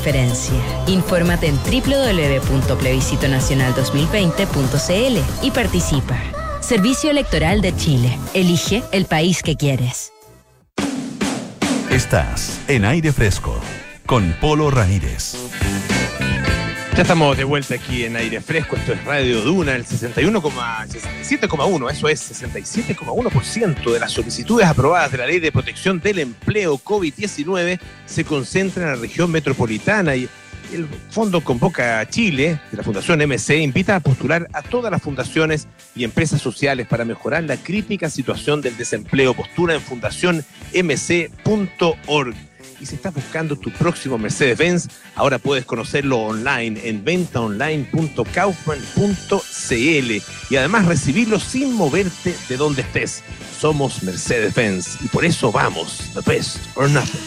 Infórmate en www.plebiscitonacional2020.cl y participa. Servicio Electoral de Chile. Elige el país que quieres. Estás en aire fresco con Polo Ramírez. Ya estamos de vuelta aquí en aire fresco. Esto es Radio Duna, el 61,67,1. Eso es 67,1% de las solicitudes aprobadas de la Ley de Protección del Empleo COVID-19 se concentran en la región metropolitana y el Fondo Convoca Chile, de la Fundación MC, invita a postular a todas las fundaciones y empresas sociales para mejorar la crítica situación del desempleo. Postura en fundacionmc.org y si estás buscando tu próximo Mercedes-Benz, ahora puedes conocerlo online en ventaonline.kaufman.cl y además recibirlo sin moverte de donde estés. Somos Mercedes-Benz y por eso vamos, the best or nothing.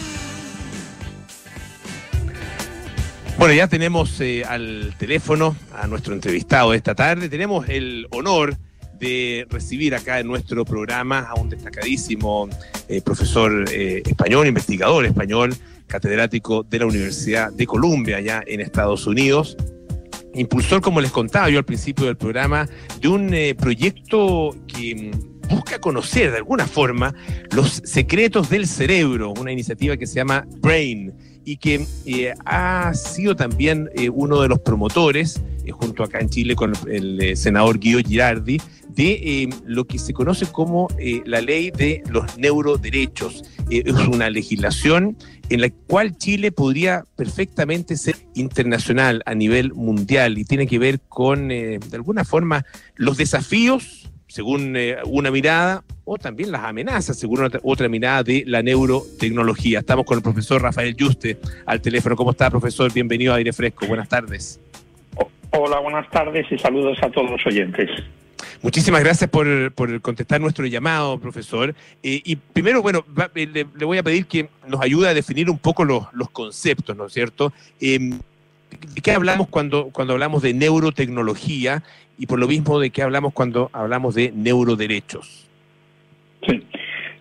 Bueno, ya tenemos eh, al teléfono a nuestro entrevistado esta tarde. Tenemos el honor de recibir acá en nuestro programa a un destacadísimo eh, profesor eh, español, investigador español, catedrático de la Universidad de Columbia, allá en Estados Unidos. Impulsor, como les contaba yo al principio del programa, de un eh, proyecto que mm, busca conocer de alguna forma los secretos del cerebro, una iniciativa que se llama Brain y que eh, ha sido también eh, uno de los promotores, eh, junto acá en Chile con el senador Guido Girardi, de lo que se conoce como la ley de los neuroderechos. es una legislación en la cual Chile podría perfectamente ser internacional a nivel mundial y tiene que ver con, de alguna forma, los desafíos según eh, una mirada, o también las amenazas, según otra, mirada de la neurotecnología. Estamos con el profesor Rafael Yuste al teléfono. ¿Cómo está, profesor? Bienvenido a Aire Fresco. Buenas tardes. Hola, buenas tardes y saludos a todos los oyentes. Muchísimas gracias por, contestar nuestro llamado, profesor. Eh, y primero, bueno, eh, le, voy a pedir que nos ayude a definir un poco los, conceptos, ¿no es cierto? Em, ¿De qué hablamos cuando, cuando hablamos de neurotecnología y por lo mismo de qué hablamos cuando hablamos de neuroderechos? Sí,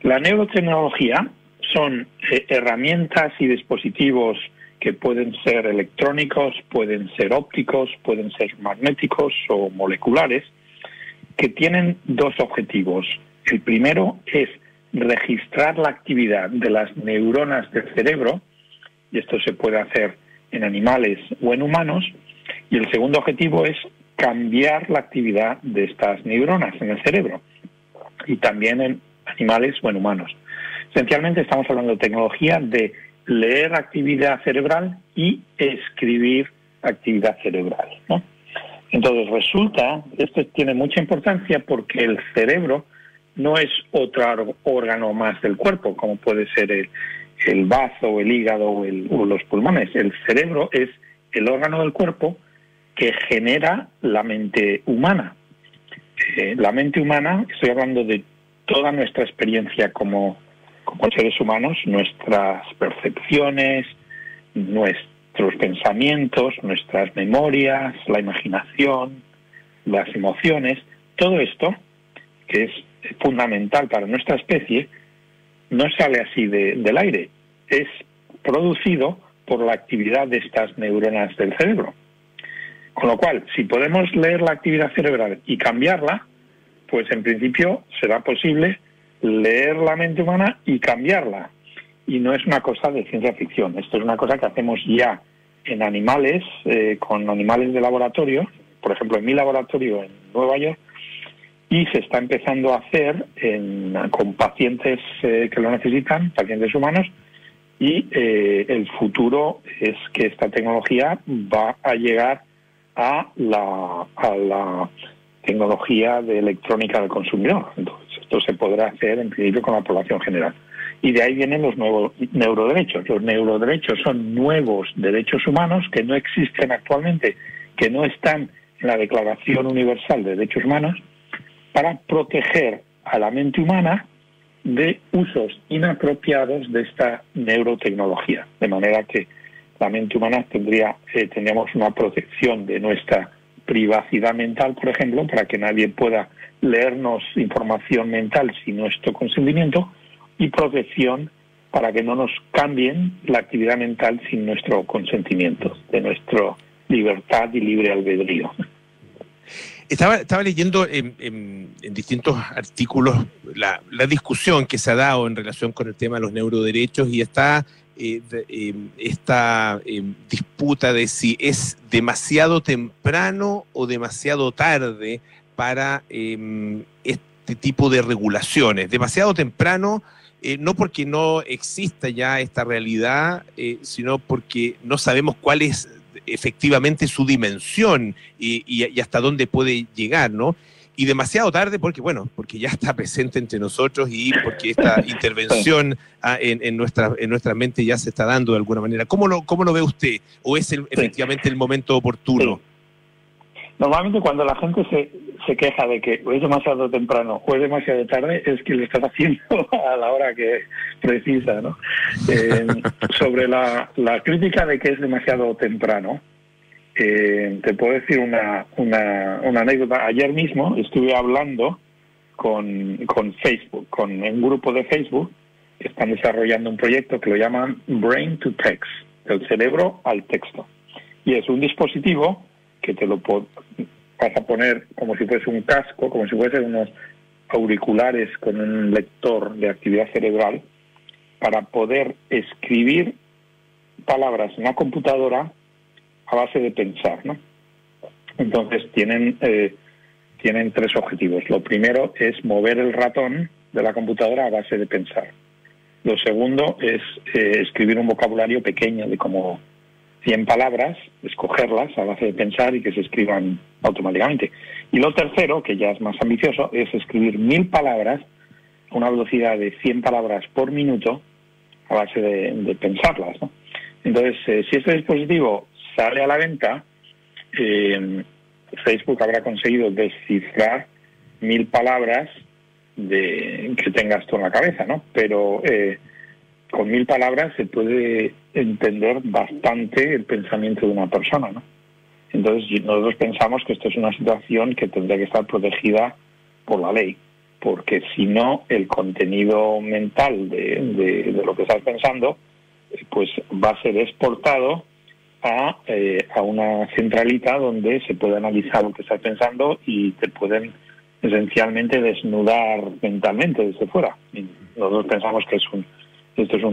la neurotecnología son eh, herramientas y dispositivos que pueden ser electrónicos, pueden ser ópticos, pueden ser magnéticos o moleculares, que tienen dos objetivos. El primero es registrar la actividad de las neuronas del cerebro, y esto se puede hacer en animales o en humanos, y el segundo objetivo es cambiar la actividad de estas neuronas en el cerebro y también en animales o en humanos. Esencialmente estamos hablando de tecnología de leer actividad cerebral y escribir actividad cerebral. Entonces resulta, esto tiene mucha importancia porque el cerebro no es otro órgano más del cuerpo, como puede ser el, el bazo, el hígado o, o los pulmones. El cerebro es el órgano del cuerpo que genera la mente humana. Eh, la mente humana, estoy hablando de toda nuestra experiencia como, como seres humanos, nuestras percepciones, nuestros pensamientos, nuestras memorias, la imaginación, las emociones, todo esto, que es fundamental para nuestra especie, no sale así del aire, es producido por la actividad de estas neuronas del cerebro. Con lo cual, si podemos leer la actividad cerebral y cambiarla, pues en principio será posible leer la mente humana y cambiarla. Y no es una cosa de ciencia ficción, esto es una cosa que hacemos ya en animales, eh, con animales de laboratorio, por ejemplo en mi laboratorio en Nueva York, y se está empezando a hacer con pacientes eh, que lo necesitan, pacientes humanos, y eh, el futuro es que esta tecnología va a llegar a la, a la tecnología de electrónica del consumidor. Entonces, esto se podrá hacer en principio con la población general. Y de ahí vienen los nuevos neuroderechos. Los neuroderechos son nuevos derechos humanos que no existen actualmente, que no están en la Declaración Universal de Derechos Humanos, para proteger a la mente humana de usos inapropiados de esta neurotecnología. De manera que la mente humana tendría, eh, tendríamos una protección de nuestra privacidad mental, por ejemplo, para que nadie pueda leernos información mental sin nuestro consentimiento, y protección para que no nos cambien la actividad mental sin nuestro consentimiento, de nuestra libertad y libre albedrío. Estaba, estaba leyendo en, distintos artículos la, discusión que se ha dado en relación con el tema de los neuroderechos y está eh, eh, esta eh, disputa de si es demasiado temprano o demasiado tarde para em, este tipo de regulaciones. Demasiado temprano, no porque no exista ya esta realidad, sino porque no sabemos cuál es efectivamente su dimensión y, y hasta dónde puede llegar, ¿no? y demasiado tarde porque, bueno, porque ya está presente entre nosotros y porque esta intervención ah, en, en, nuestra, en nuestra mente ya se está dando de alguna manera. ¿Cómo lo, cómo lo ve usted? ¿O es efectivamente el momento oportuno? Normalmente cuando la gente se, se queja de que es demasiado temprano o es demasiado tarde, es que lo estás haciendo a la hora que precisa. Eh, sobre la, la crítica de que es demasiado temprano, eh, te puedo decir una, una, una, anécdota. Ayer mismo estuve hablando con, con Facebook, con un grupo de Facebook que están desarrollando un proyecto que lo llaman Brain to Text, del cerebro al texto. Y es un dispositivo que te lo vas a poner como si fuese un casco, como si fuese unos auriculares con un lector de actividad cerebral para poder escribir palabras en la computadora a base de pensar, ¿no? Entonces tienen eh, tienen tres objetivos. Lo primero es mover el ratón de la computadora a base de pensar. Lo segundo es eh, escribir un vocabulario pequeño de como 100 palabras, escogerlas a base de pensar y que se escriban automáticamente. Y lo tercero, que ya es más ambicioso, es escribir mil palabras a una velocidad de 100 palabras por minuto a base de, pensarlas. Entonces, eh, si este dispositivo sale a la venta, eh, Facebook habrá conseguido descifrar mil palabras de que tengas tú en la cabeza, ¿no? Pero eh, con mil palabras se puede entender bastante el pensamiento de una persona, ¿no? Entonces nosotros pensamos que esto es una situación que tendría que estar protegida por la ley, porque si no el contenido mental de, de lo que estás pensando, eh, pues va a ser exportado a, eh, a una centralita donde se puede analizar lo que estás pensando y te pueden esencialmente desnudar mentalmente desde fuera. nosotros pensamos que es un, esto es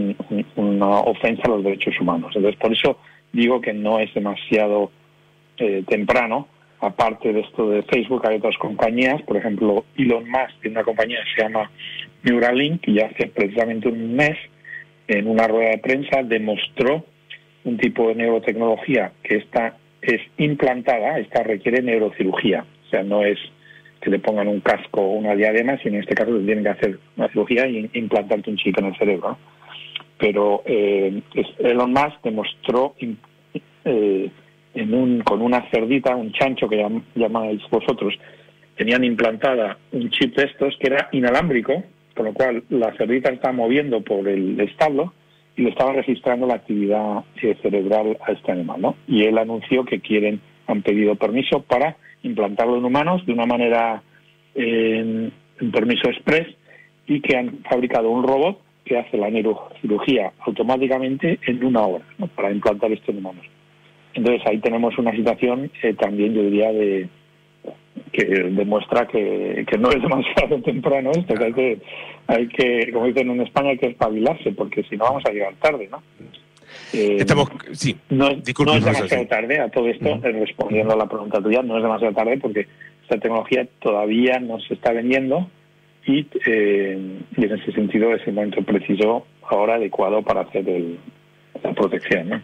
una ofensa a los derechos humanos. Entonces, por eso digo que no es demasiado eh, temprano. Aparte de esto de Facebook, hay otras compañías, por ejemplo, Elon Musk tiene una compañía que se llama Neuralink, y hace precisamente un mes, en una rueda de prensa, demostró un tipo de neurotecnología que está es implantada, esta requiere neurocirugía, o sea, no es que le pongan un casco o una diadema, sino en este caso le tienen que hacer una cirugía y implantarte un chip en el cerebro. Pero eh, Elon Musk demostró eh, en un, con una cerdita, un chancho que llamáis vosotros, tenían implantada un chip de estos que era inalámbrico, con lo cual la cerdita está moviendo por el establo y le estaba registrando la actividad eh, cerebral a este animal, ¿no? Y él anunció que quieren, han pedido permiso para implantarlo en humanos de una manera, en permiso express, y que han fabricado un robot que hace la neurocirugía automáticamente en una hora, ¿no? Para implantar esto en humanos. Entonces ahí tenemos una situación eh, también, yo diría, de, que demuestra que, no es demasiado temprano esto, que hay que, hay que, como dicen en España, hay que espabilarse, porque si no vamos a llegar tarde, ¿no? Eh, Estamos, sí, no, es demasiado tarde a todo esto, respondiendo a la pregunta tuya, no es demasiado tarde porque esta tecnología todavía no se está vendiendo y, eh, y en ese sentido es el momento preciso, ahora adecuado para hacer la protección.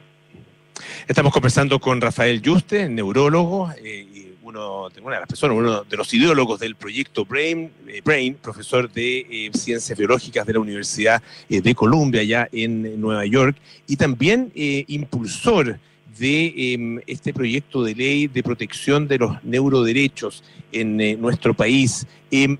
Estamos conversando con Rafael Yuste, neurólogo, y uno, una de las personas, uno de los ideólogos del proyecto Brain, eh, Brain profesor de eh, Ciencias Biológicas de la Universidad eh, de Columbia, allá en Nueva York, y también impulsor de em, este proyecto de ley de protección de los neuroderechos en nuestro país. Em,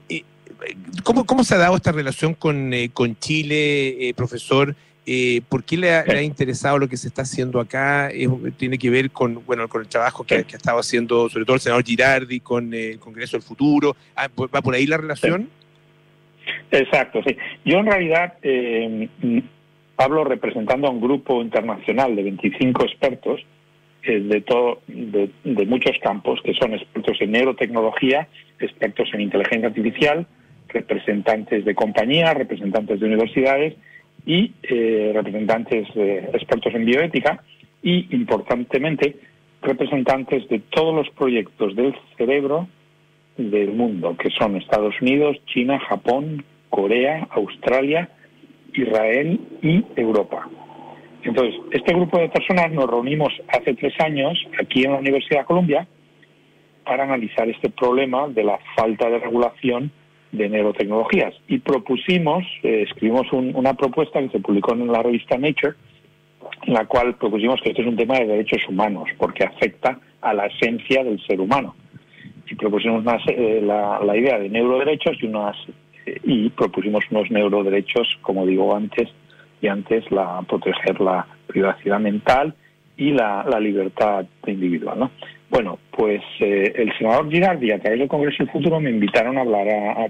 ¿cómo, ¿Cómo se ha dado esta relación con, con Chile, profesor? Eh, ¿Por qué le ha, interesado lo que se está haciendo acá? tiene que ver con, bueno, con el trabajo que, ha estado haciendo, sobre todo el senador Girardi, con eh, el Congreso del Futuro. Ah, ¿Va por ahí la relación? Exacto, sí. Yo en realidad eh, hablo representando a un grupo internacional de 25 expertos de, todo, de, de muchos campos, que son expertos en neurotecnología, expertos en inteligencia artificial, representantes de compañías, representantes de universidades y eh, representantes expertos en bioética y, importantemente, representantes de todos los proyectos del cerebro del mundo, que son Estados Unidos, China, Japón, Corea, Australia, Israel y Europa. Entonces, este grupo de personas nos reunimos hace tres años aquí en la Universidad de Columbia para analizar este problema de la falta de regulación de neurotecnologías y propusimos, eh, escribimos una propuesta que se publicó en la revista Nature, en la cual propusimos que este es un tema de derechos humanos, porque afecta a la esencia del ser humano. Y propusimos eh, la, idea de neuroderechos y, unas, y propusimos unos neuroderechos, como digo antes, y antes la proteger la privacidad mental y la, libertad individual. ¿no? Bueno, pues el senador Girardi, a través del Congreso del Futuro, me invitaron a hablar a,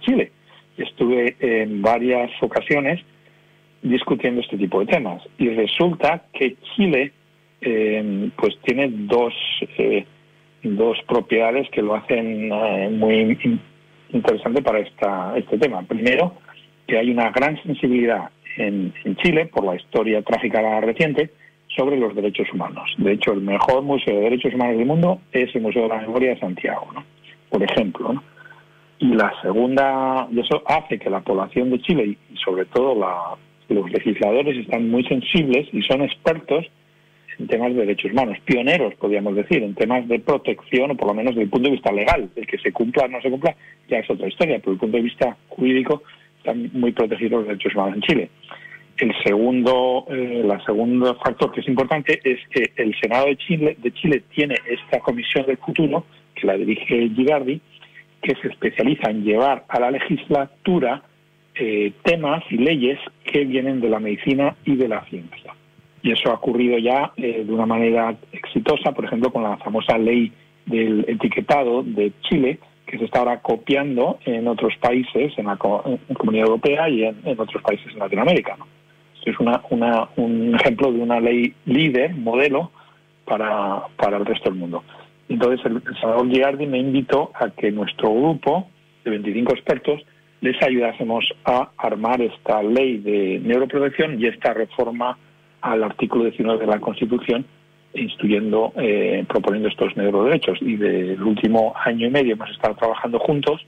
Chile. Estuve en varias ocasiones discutiendo este tipo de temas y resulta que Chile eh, pues tiene dos eh, dos propiedades que lo hacen eh, muy interesante para esta, este tema. Primero, que hay una gran sensibilidad en, Chile, por la historia trágica reciente, sobre los derechos humanos. De hecho, el mejor museo de derechos humanos del mundo es el Museo de la Memoria de Santiago, ¿no? por ejemplo. Y la segunda, y eso hace que la población de Chile y, sobre todo los legisladores están muy sensibles y son expertos en temas de derechos humanos, pioneros, podríamos decir, en temas de protección, o por lo menos desde el punto de vista legal. El que se cumpla o no se cumpla ya es otra historia, pero desde el punto de vista jurídico están muy protegidos los derechos humanos en Chile. El segundo, eh, la segundo factor que es importante es que el Senado de Chile, de Chile tiene esta comisión del futuro, que la dirige Gigardi, que se especializa en llevar a la legislatura eh, temas y leyes que vienen de la medicina y de la ciencia. Y eso ha ocurrido ya eh, de una manera exitosa, por ejemplo, con la famosa ley del etiquetado de Chile, que se está ahora copiando en otros países, en la Comunidad Europea y en, otros países en Latinoamérica. Es una, una, un ejemplo de una ley líder, modelo, para, para el resto del mundo. Entonces, el, Salvador Giardi me invitó a que nuestro grupo de 25 expertos les ayudásemos a armar esta ley de neuroprotección y esta reforma al artículo 19 de la Constitución, instruyendo, eh, proponiendo estos neuroderechos. Y del último año y medio hemos estado trabajando juntos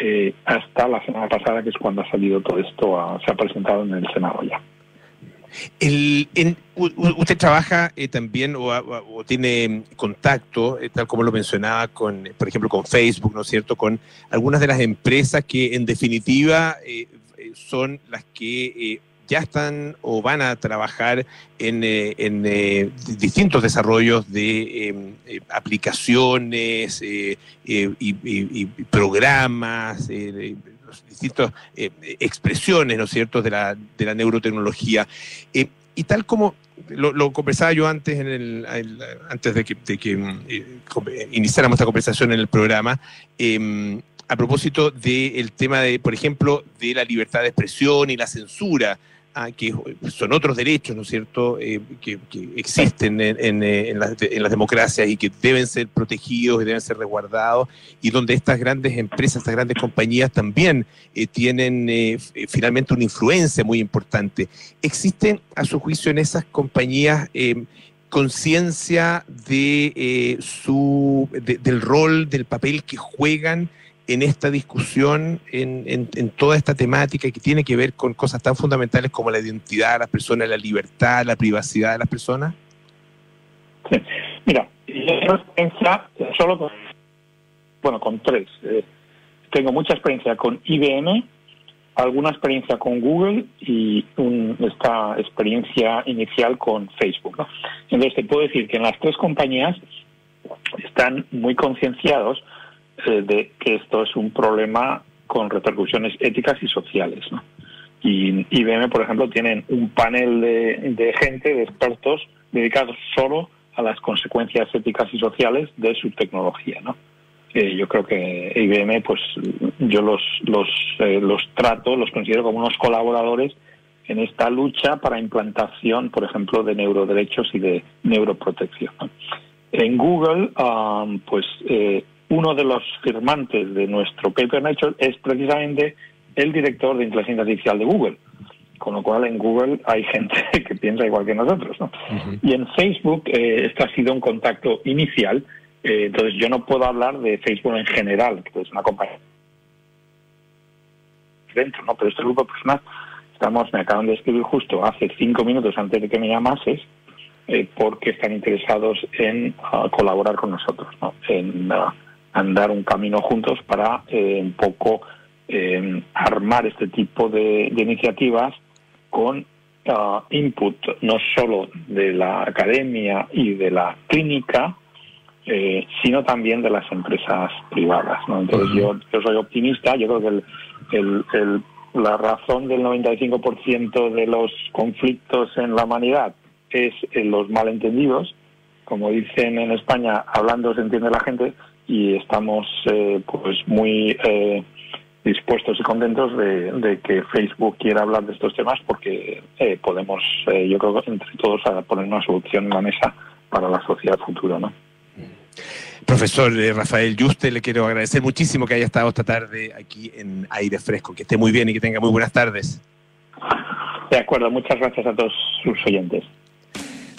eh, hasta la semana pasada, que es cuando ha salido todo esto, se ha presentado en el Senado ya. Usted trabaja eh, también o, tiene contacto, tal como lo mencionaba, con, por ejemplo, con Facebook, ¿no es cierto?, con algunas de las empresas que en definitiva son las que ya están o van a trabajar en, eh, eh, distintos desarrollos de em, eh, aplicaciones y, programas, distintas expresiones, ¿no es de la, de la neurotecnología. y tal como lo, conversaba yo antes, en el, antes de que, de que iniciáramos esta conversación en el programa, em, a propósito del tema de, por ejemplo, de la libertad de expresión y la censura que son otros derechos, ¿no es cierto?, eh, que, existen en, en, las, democracias y que deben ser protegidos y deben ser resguardados, y donde estas grandes empresas, estas grandes compañías también eh, tienen eh, finalmente una influencia muy importante. ¿Existe, a su juicio, en esas compañías conciencia de, su, del rol, del papel que juegan? En esta discusión, en, en, toda esta temática que tiene que ver con cosas tan fundamentales como la identidad de las personas, la libertad, la privacidad de las personas? Mira, yo experiencia solo con, bueno, con tres. Eh, tengo mucha experiencia con IBM, alguna experiencia con Google y esta experiencia inicial con Facebook. ¿no? Entonces te puedo decir que en las tres compañías están muy concienciados eh, de que esto es un problema con repercusiones éticas y sociales. ¿no? Y IBM, por ejemplo, tienen un panel de, gente, de expertos, dedicados solo a las consecuencias éticas y sociales de su tecnología. ¿no? Eh, yo creo que IBM, pues yo los, los, eh, los trato, los considero como unos colaboradores en esta lucha para implantación, por ejemplo, de neuroderechos y de neuroprotección. En Google, um, pues eh, uno de los firmantes de nuestro paper Nature es precisamente el director de inteligencia artificial de Google. Con lo cual en Google hay gente que piensa igual que nosotros. ¿no? Y en Facebook eh, esto ha sido un contacto inicial. Eh, entonces yo no puedo hablar de Facebook en general, que es una compañía dentro, ¿no? Pero este grupo personal, estamos, me acaban de escribir justo hace cinco minutos antes de que me llamases, eh, porque están interesados en ah, colaborar con nosotros, ¿no? En ah, andar un camino juntos para eh, un poco eh, armar este tipo de, iniciativas con ah, input no solo de la academia y de la clínica, eh, sino también de las empresas privadas. Entonces yo, yo soy optimista, yo creo que el, la razón del 95% de los conflictos en la humanidad es en los malentendidos. Como dicen en España, hablando se entiende la gente, y estamos eh, pues muy eh, dispuestos y contentos de, que Facebook quiera hablar de estos temas porque eh, podemos, yo creo, entre todos a poner una solución en la mesa para la sociedad futura, ¿no? Profesor Rafael Yuste, le quiero agradecer muchísimo que haya estado esta tarde aquí en Aire Fresco. Que esté muy bien y que tenga muy buenas tardes. De acuerdo, muchas gracias a todos sus oyentes.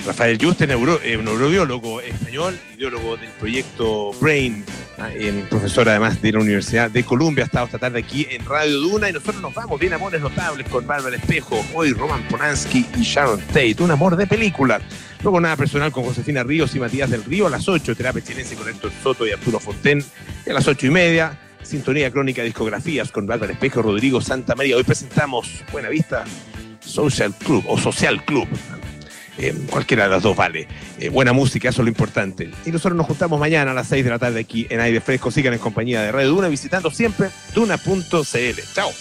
Rafael Juste, eh, neurobiólogo español, ideólogo del proyecto Brain, ah, eh, profesor además de la Universidad de Columbia, ha estado esta tarde aquí en Radio Duna y nosotros nos vamos bien amores notables con Bárbara Espejo, hoy Roman Polanski y Sharon Tate, un amor de película. Luego nada personal con Josefina Ríos y Matías del Río a las 8, terapia chilense con Héctor Soto y Arturo Fonten y a las 8 y media. Sintonía Crónica Discografías con Bárbara Espejo, Rodrigo Santa María. Hoy presentamos Buena Vista Social Club o Social Club. Eh, cualquiera de las dos vale. Eh, buena música, eso es lo importante. Y nosotros nos juntamos mañana a las 6 de la tarde aquí en Aire Fresco. Sigan en compañía de Radio Duna visitando siempre duna.cl. Chao.